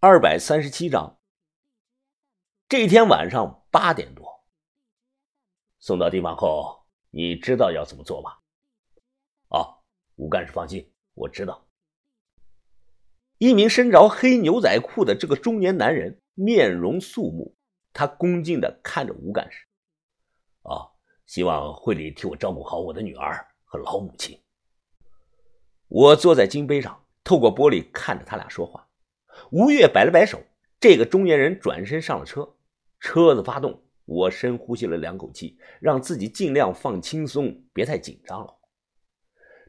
二百三十七章。这天晚上八点多，送到地方后，你知道要怎么做吧？啊，吴干事放心，我知道。一名身着黑牛仔裤的这个中年男人，面容肃穆，他恭敬的看着吴干事。啊，希望会里替我照顾好我的女儿和老母亲。我坐在金杯上，透过玻璃看着他俩说话。吴越摆了摆手，这个中年人转身上了车，车子发动，我深呼吸了两口气，让自己尽量放轻松，别太紧张了。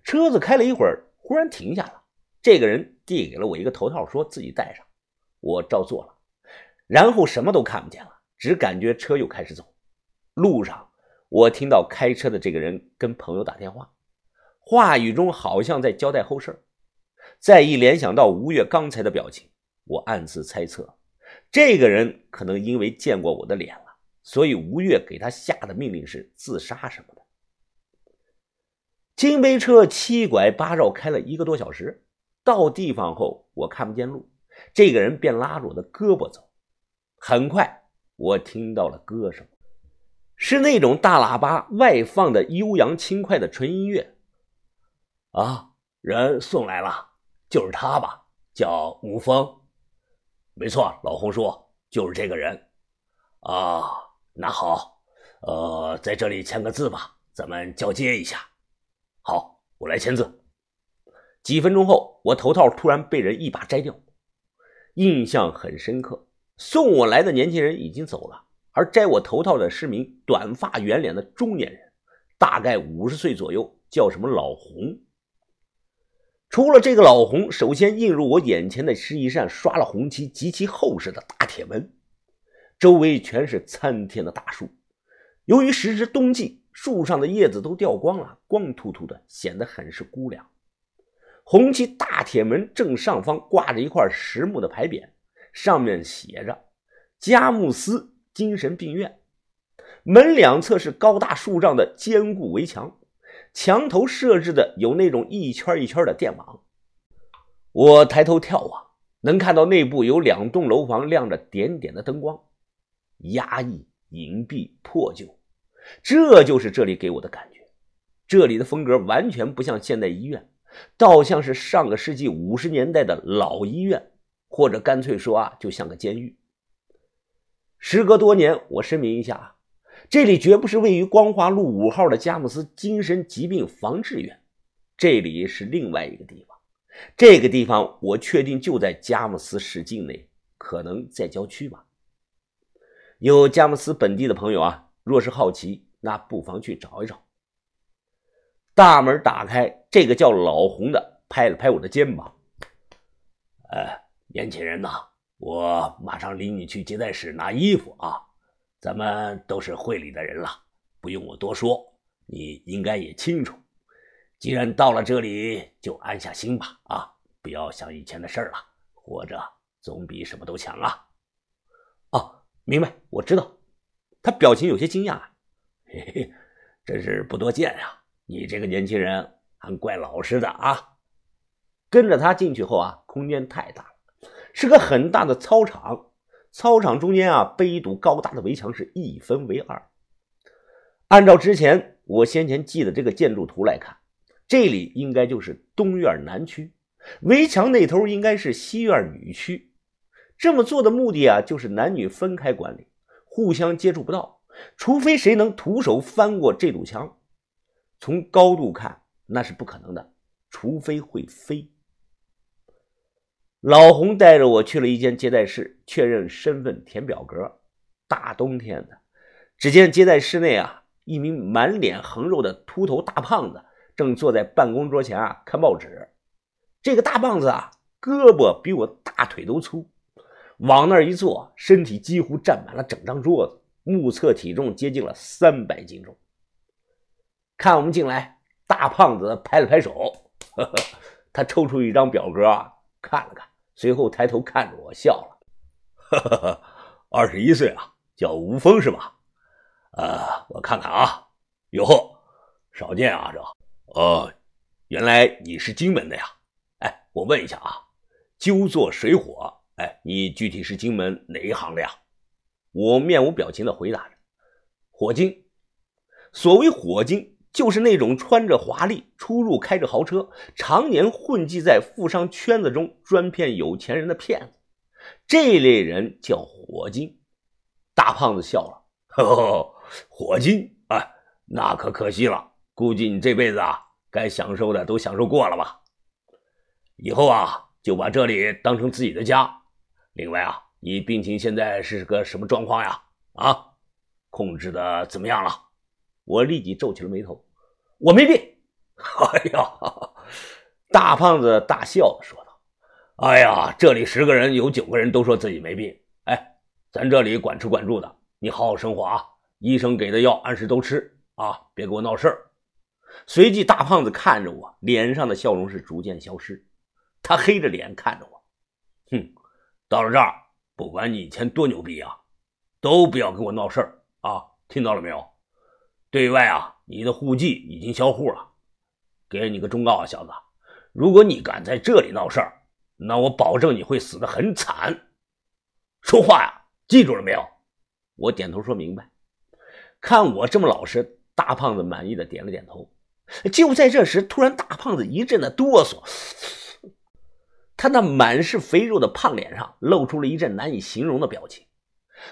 车子开了一会儿，忽然停下了，这个人递给了我一个头套，说自己戴上，我照做了，然后什么都看不见了，只感觉车又开始走。路上，我听到开车的这个人跟朋友打电话，话语中好像在交代后事。再一联想到吴越刚才的表情。我暗自猜测，这个人可能因为见过我的脸了，所以吴越给他下的命令是自杀什么的。金杯车七拐八绕开了一个多小时，到地方后我看不见路，这个人便拉着我的胳膊走。很快，我听到了歌声，是那种大喇叭外放的悠扬轻快的纯音乐。啊，人送来了，就是他吧？叫吴峰。没错，老洪说就是这个人，啊，那好，呃，在这里签个字吧，咱们交接一下。好，我来签字。几分钟后，我头套突然被人一把摘掉，印象很深刻。送我来的年轻人已经走了，而摘我头套的是名短发圆脸的中年人，大概五十岁左右，叫什么老洪。除了这个老红，首先映入我眼前的是一扇刷了红漆、极其厚实的大铁门，周围全是参天的大树。由于时值冬季，树上的叶子都掉光了，光秃秃的，显得很是孤凉。红漆大铁门正上方挂着一块实木的牌匾，上面写着“佳木斯精神病院”。门两侧是高大数丈的坚固围墙。墙头设置的有那种一圈一圈的电网，我抬头眺望，能看到内部有两栋楼房亮着点点的灯光，压抑、隐蔽、破旧，这就是这里给我的感觉。这里的风格完全不像现代医院，倒像是上个世纪五十年代的老医院，或者干脆说啊，就像个监狱。时隔多年，我声明一下啊。这里绝不是位于光华路五号的佳木斯精神疾病防治院，这里是另外一个地方。这个地方我确定就在佳木斯市境内，可能在郊区吧。有佳木斯本地的朋友啊，若是好奇，那不妨去找一找。大门打开，这个叫老洪的拍了拍我的肩膀：“哎，年轻人呐，我马上领你去接待室拿衣服啊。”咱们都是会里的人了，不用我多说，你应该也清楚。既然到了这里，就安下心吧，啊，不要想以前的事儿了。活着总比什么都强啊！哦，明白，我知道。他表情有些惊讶，嘿嘿，真是不多见呀。你这个年轻人还怪老实的啊。跟着他进去后啊，空间太大了，是个很大的操场。操场中间啊，被一堵高大的围墙是一分为二。按照之前我先前记的这个建筑图来看，这里应该就是东院南区，围墙那头应该是西院女区。这么做的目的啊，就是男女分开管理，互相接触不到，除非谁能徒手翻过这堵墙。从高度看，那是不可能的，除非会飞。老洪带着我去了一间接待室，确认身份，填表格。大冬天的，只见接待室内啊，一名满脸横肉的秃头大胖子正坐在办公桌前啊看报纸。这个大胖子啊，胳膊比我大腿都粗，往那儿一坐，身体几乎占满了整张桌子，目测体重接近了三百斤重。看我们进来，大胖子拍了拍手，呵呵，他抽出一张表格啊，看了看。随后抬头看着我笑了，哈哈哈，二十一岁啊，叫吴峰是吧？呃，我看看啊，哟呵，少见啊这，哦，原来你是荆门的呀？哎，我问一下啊，鸠作水火，哎，你具体是金门哪一行的呀？我面无表情的回答着：“火金。”所谓火金，就是那种穿着华丽、出入开着豪车、常年混迹在富商圈子中专骗有钱人的骗子。这类人叫火金。大胖子笑了：“呵，火金啊，那可可惜了。估计你这辈子啊，该享受的都享受过了吧？以后啊，就把这里当成自己的家。另外啊，你病情现在是个什么状况呀？啊，控制的怎么样了？”我立即皱起了眉头，我没病。哎呀，大胖子大笑说道：“哎呀，这里十个人有九个人都说自己没病。哎，咱这里管吃管住的，你好好生活啊。医生给的药按时都吃啊，别给我闹事儿。”随即，大胖子看着我，脸上的笑容是逐渐消失。他黑着脸看着我，哼，到了这儿，不管你以前多牛逼啊，都不要跟我闹事儿啊，听到了没有？对外啊，你的户籍已经销户了。给你个忠告啊，小子，如果你敢在这里闹事儿，那我保证你会死得很惨。说话呀，记住了没有？我点头说明白。看我这么老实，大胖子满意的点了点头。就在这时，突然大胖子一阵的哆嗦，他那满是肥肉的胖脸上露出了一阵难以形容的表情。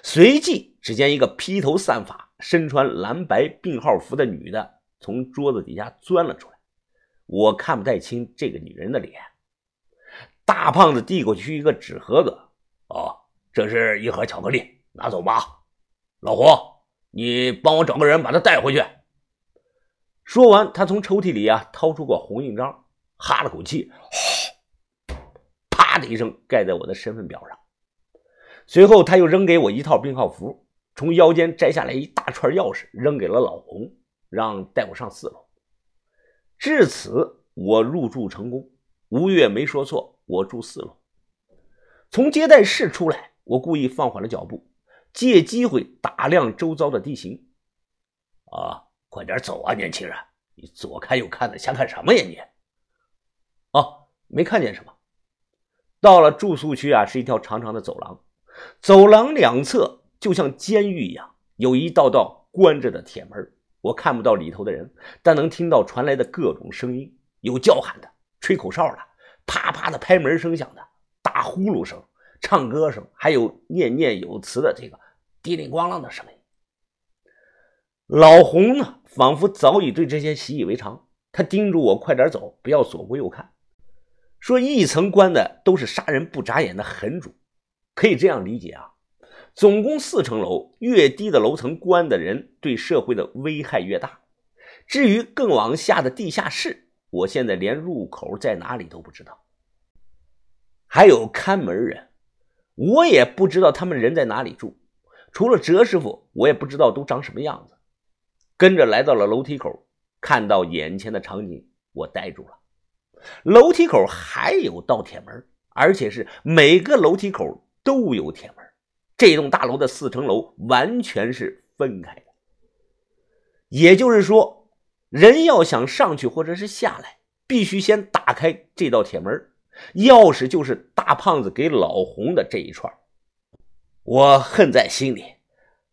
随即，只见一个披头散发。身穿蓝白病号服的女的从桌子底下钻了出来，我看不太清这个女人的脸。大胖子递过去一个纸盒子，哦，这是一盒巧克力，拿走吧。老胡，你帮我找个人把她带回去。说完，他从抽屉里啊掏出个红印章，哈了口气，啪的一声盖在我的身份表上。随后，他又扔给我一套病号服。从腰间摘下来一大串钥匙，扔给了老洪，让带我上四楼。至此，我入住成功。吴越没说错，我住四楼。从接待室出来，我故意放缓了脚步，借机会打量周遭的地形。啊，快点走啊，年轻人！你左看右看的，瞎看什么呀你？哦，没看见什么。到了住宿区啊，是一条长长的走廊，走廊两侧。就像监狱一样，有一道道关着的铁门，我看不到里头的人，但能听到传来的各种声音，有叫喊的、吹口哨的、啪啪的拍门声响的、打呼噜声、唱歌声，还有念念有词的这个滴铃咣啷的声音。老洪呢，仿佛早已对这些习以为常，他叮嘱我快点走，不要左顾右看，说一层关的都是杀人不眨眼的狠主，可以这样理解啊。总共四层楼，越低的楼层关的人对社会的危害越大。至于更往下的地下室，我现在连入口在哪里都不知道。还有看门人，我也不知道他们人在哪里住。除了哲师傅，我也不知道都长什么样子。跟着来到了楼梯口，看到眼前的场景，我呆住了。楼梯口还有道铁门，而且是每个楼梯口都有铁门。这栋大楼的四层楼完全是分开的，也就是说，人要想上去或者是下来，必须先打开这道铁门，钥匙就是大胖子给老洪的这一串。我恨在心里，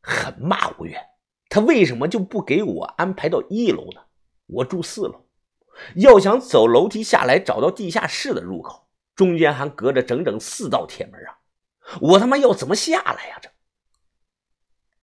很骂吴越，他为什么就不给我安排到一楼呢？我住四楼，要想走楼梯下来找到地下室的入口，中间还隔着整整四道铁门啊！我他妈要怎么下来呀？这